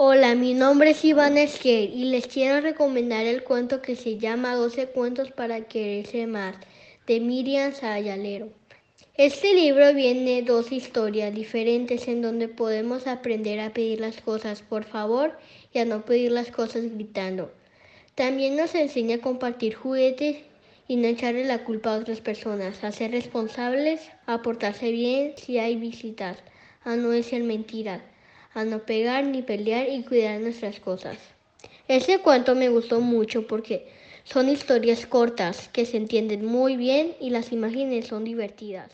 Hola, mi nombre es Iván Esquer y les quiero recomendar el cuento que se llama 12 cuentos para quererse más de Miriam Sayalero. Este libro viene dos historias diferentes en donde podemos aprender a pedir las cosas por favor y a no pedir las cosas gritando. También nos enseña a compartir juguetes y no echarle la culpa a otras personas, a ser responsables, a portarse bien si hay visitas, a no decir mentiras a no pegar ni pelear y cuidar nuestras cosas. Ese cuento me gustó mucho porque son historias cortas que se entienden muy bien y las imágenes son divertidas.